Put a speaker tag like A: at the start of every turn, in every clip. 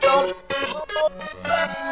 A: don't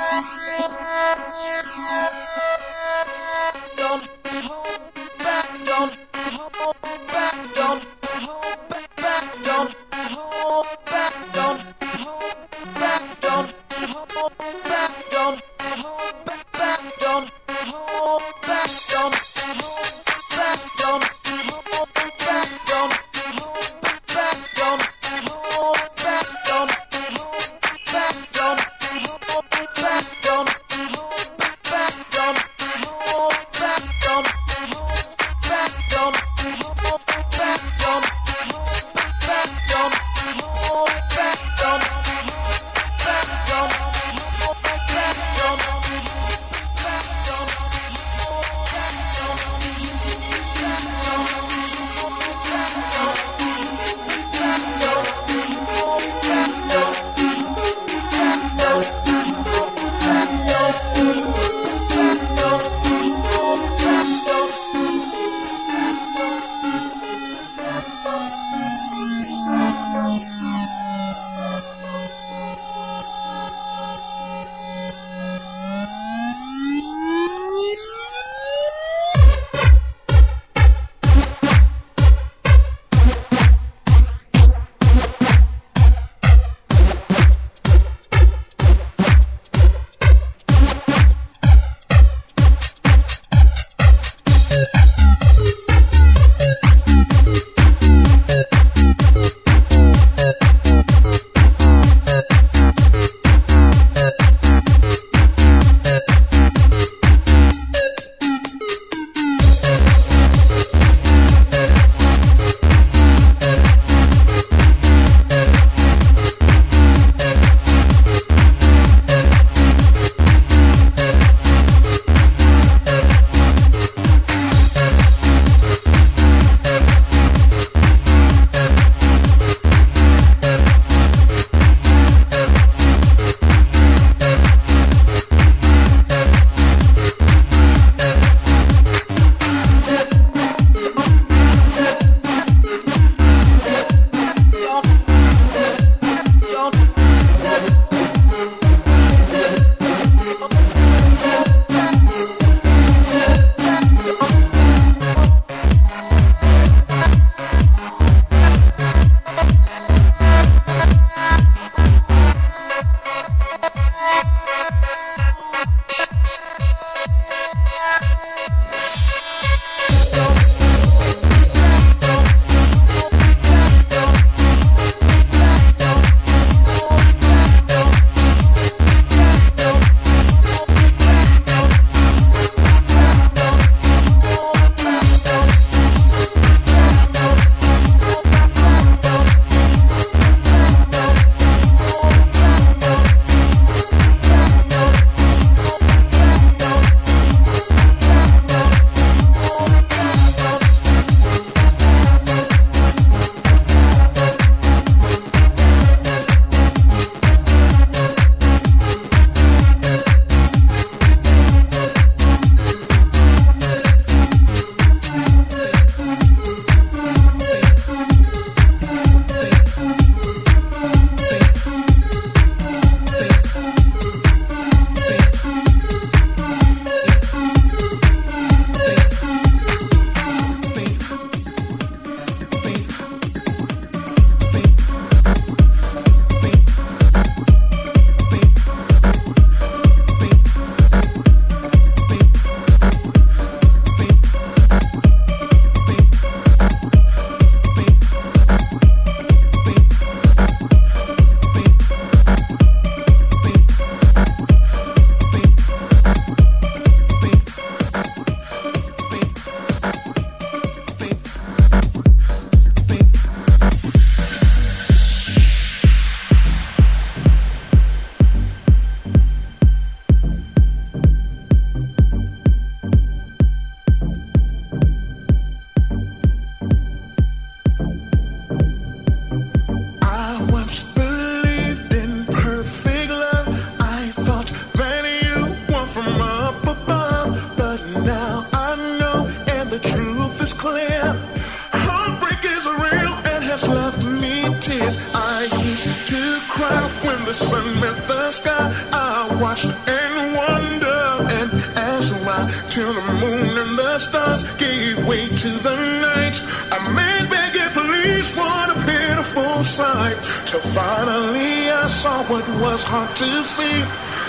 B: to see.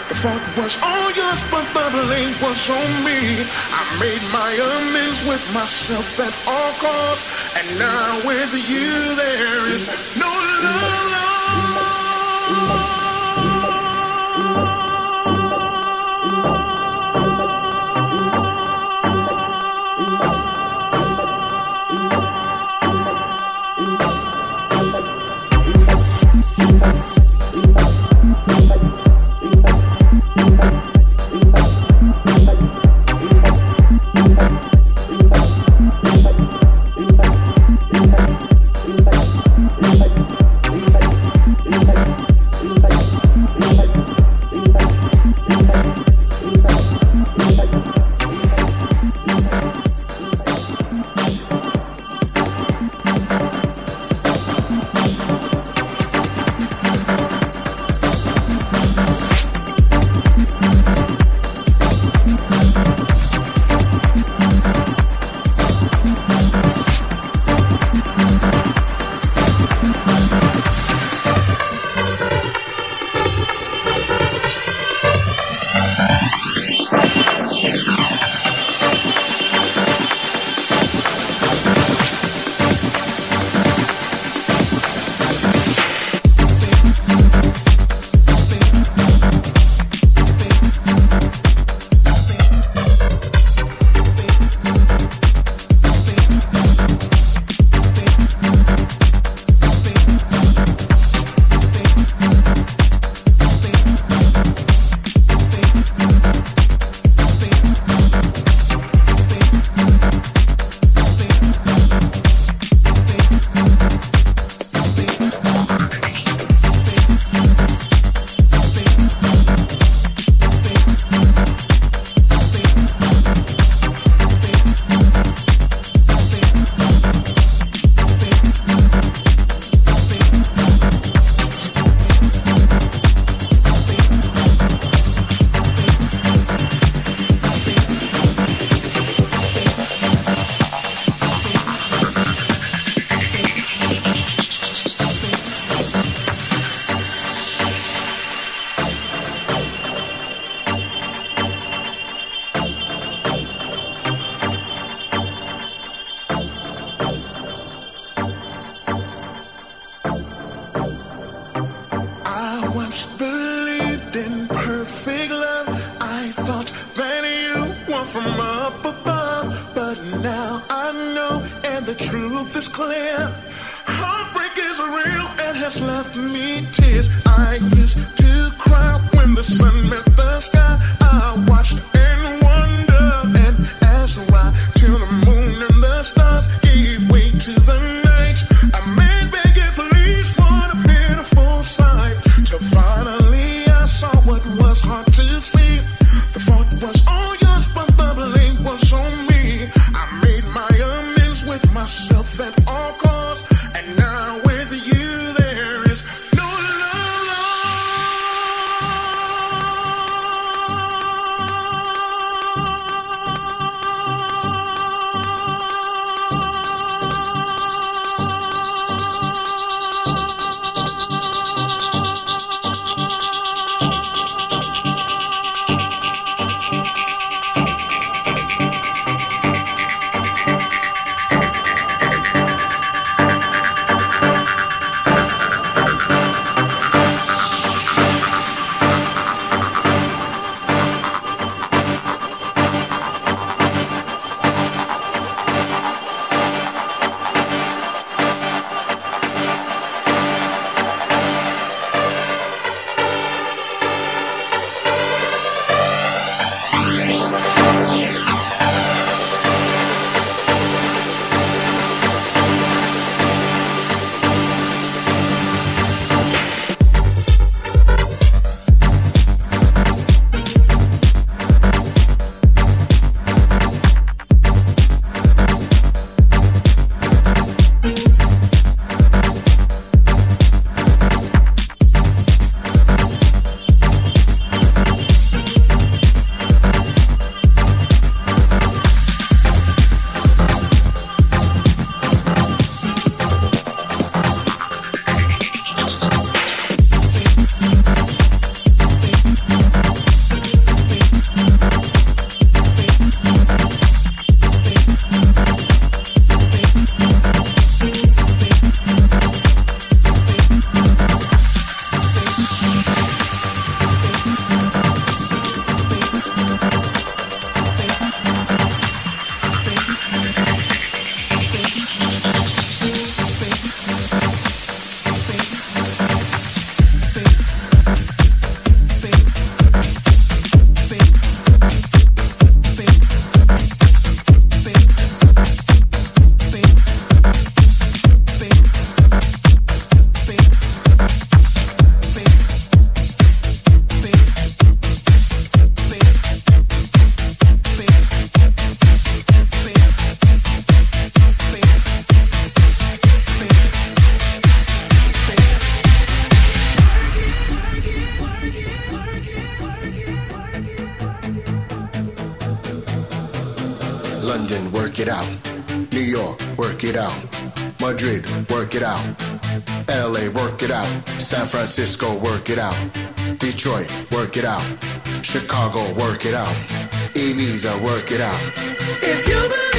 B: The fault was oh all yours, but the blame was on me. I made my amends with myself at all costs, and now with you there is no love.
C: London, work it out. New York, work it out. Madrid, work it out. LA, work it out. San Francisco, work it out. Detroit, work it out. Chicago, work it out. Ibiza, work it out.
A: If you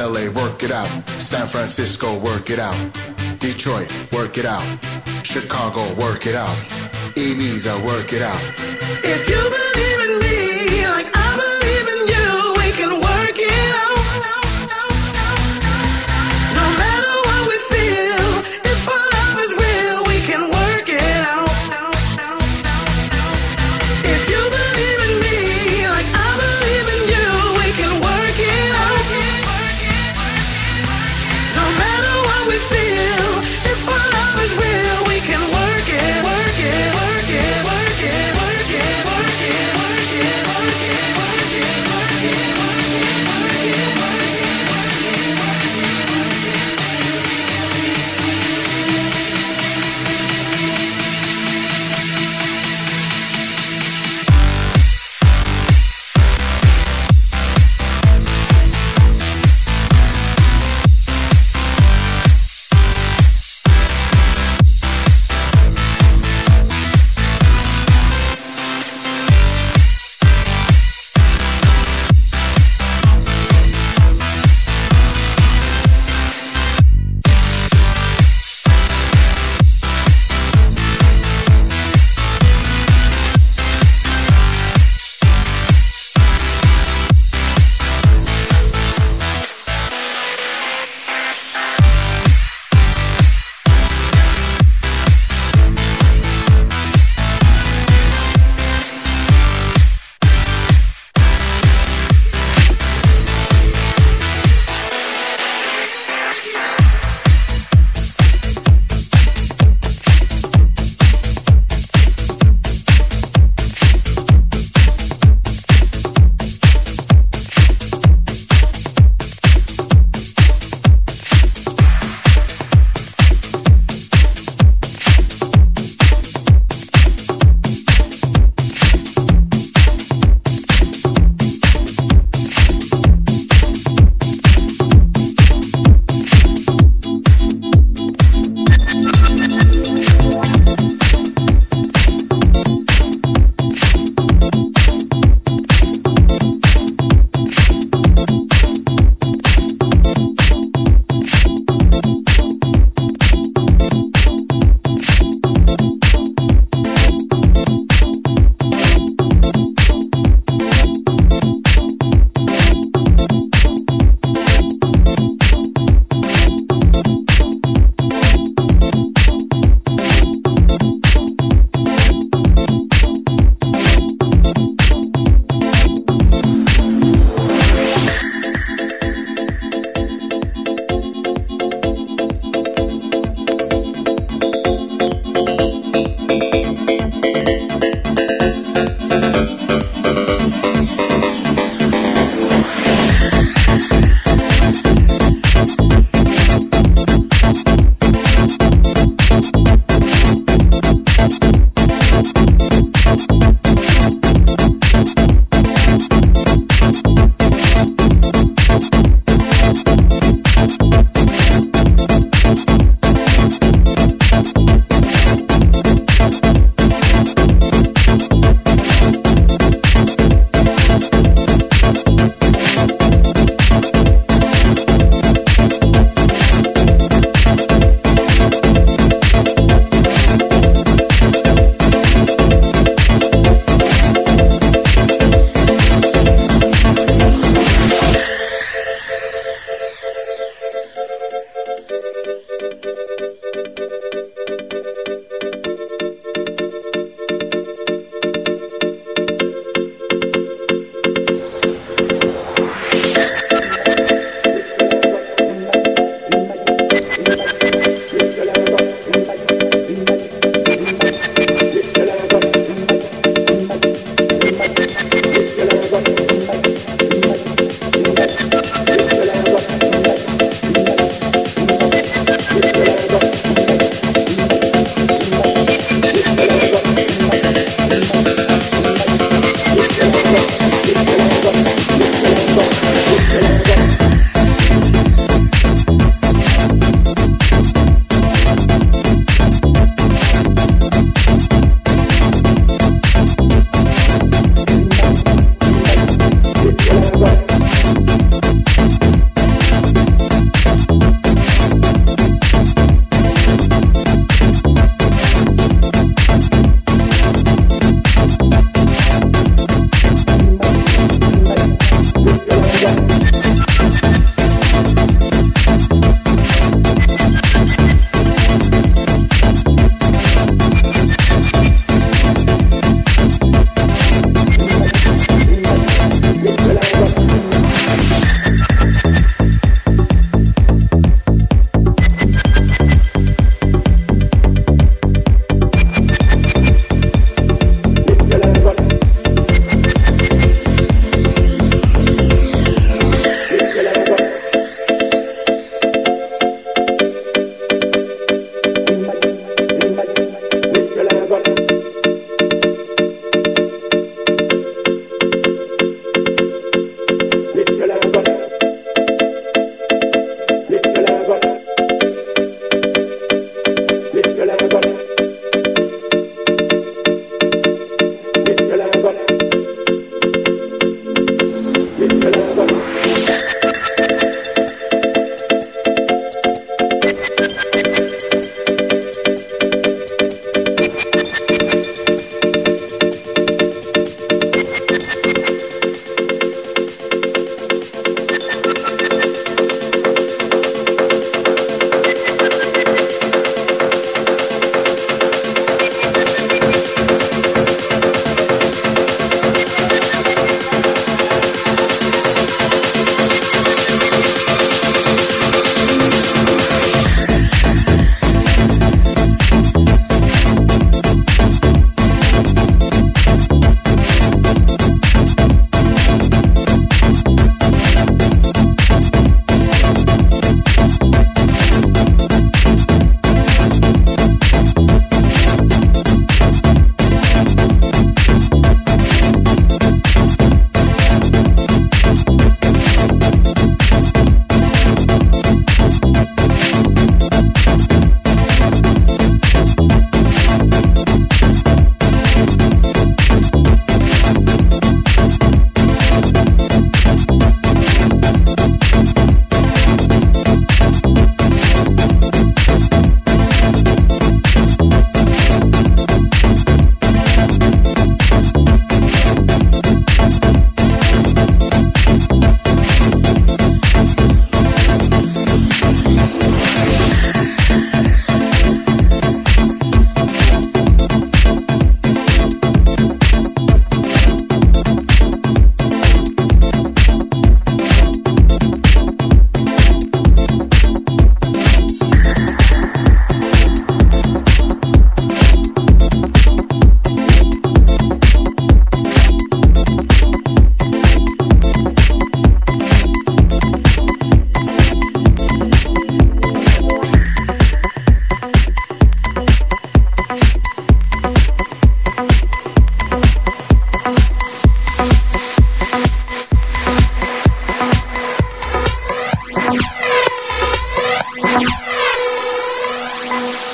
C: LA, work it out. San Francisco, work it out. Detroit, work it out. Chicago, work it out. Ibiza, work it out.
A: If you believe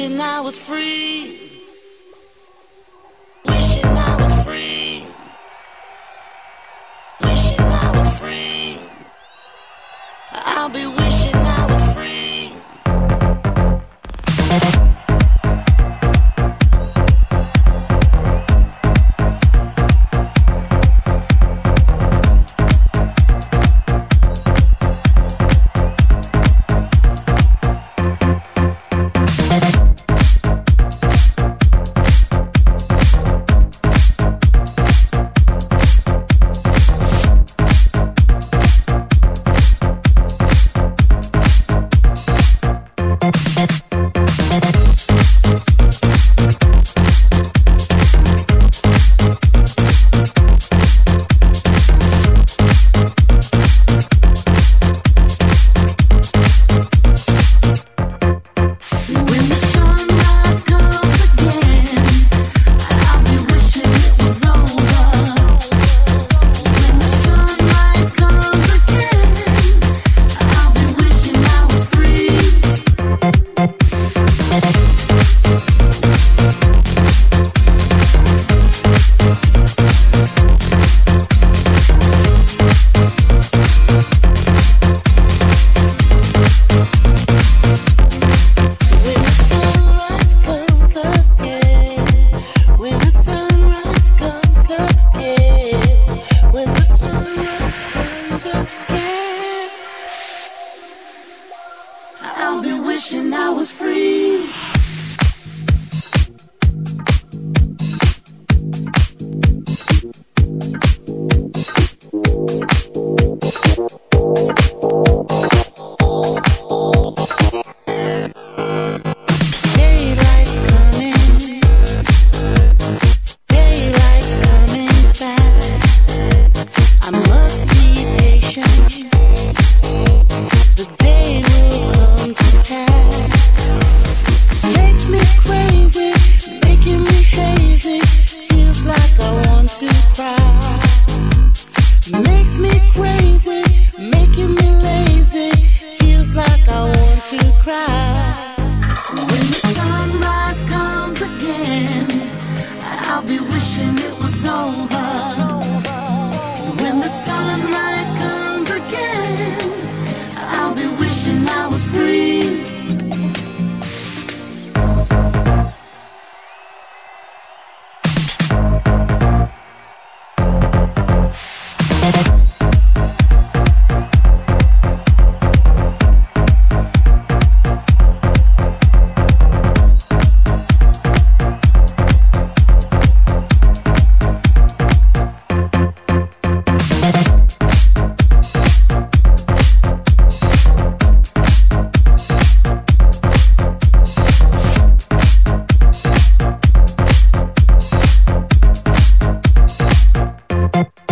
A: wishing I was
D: free.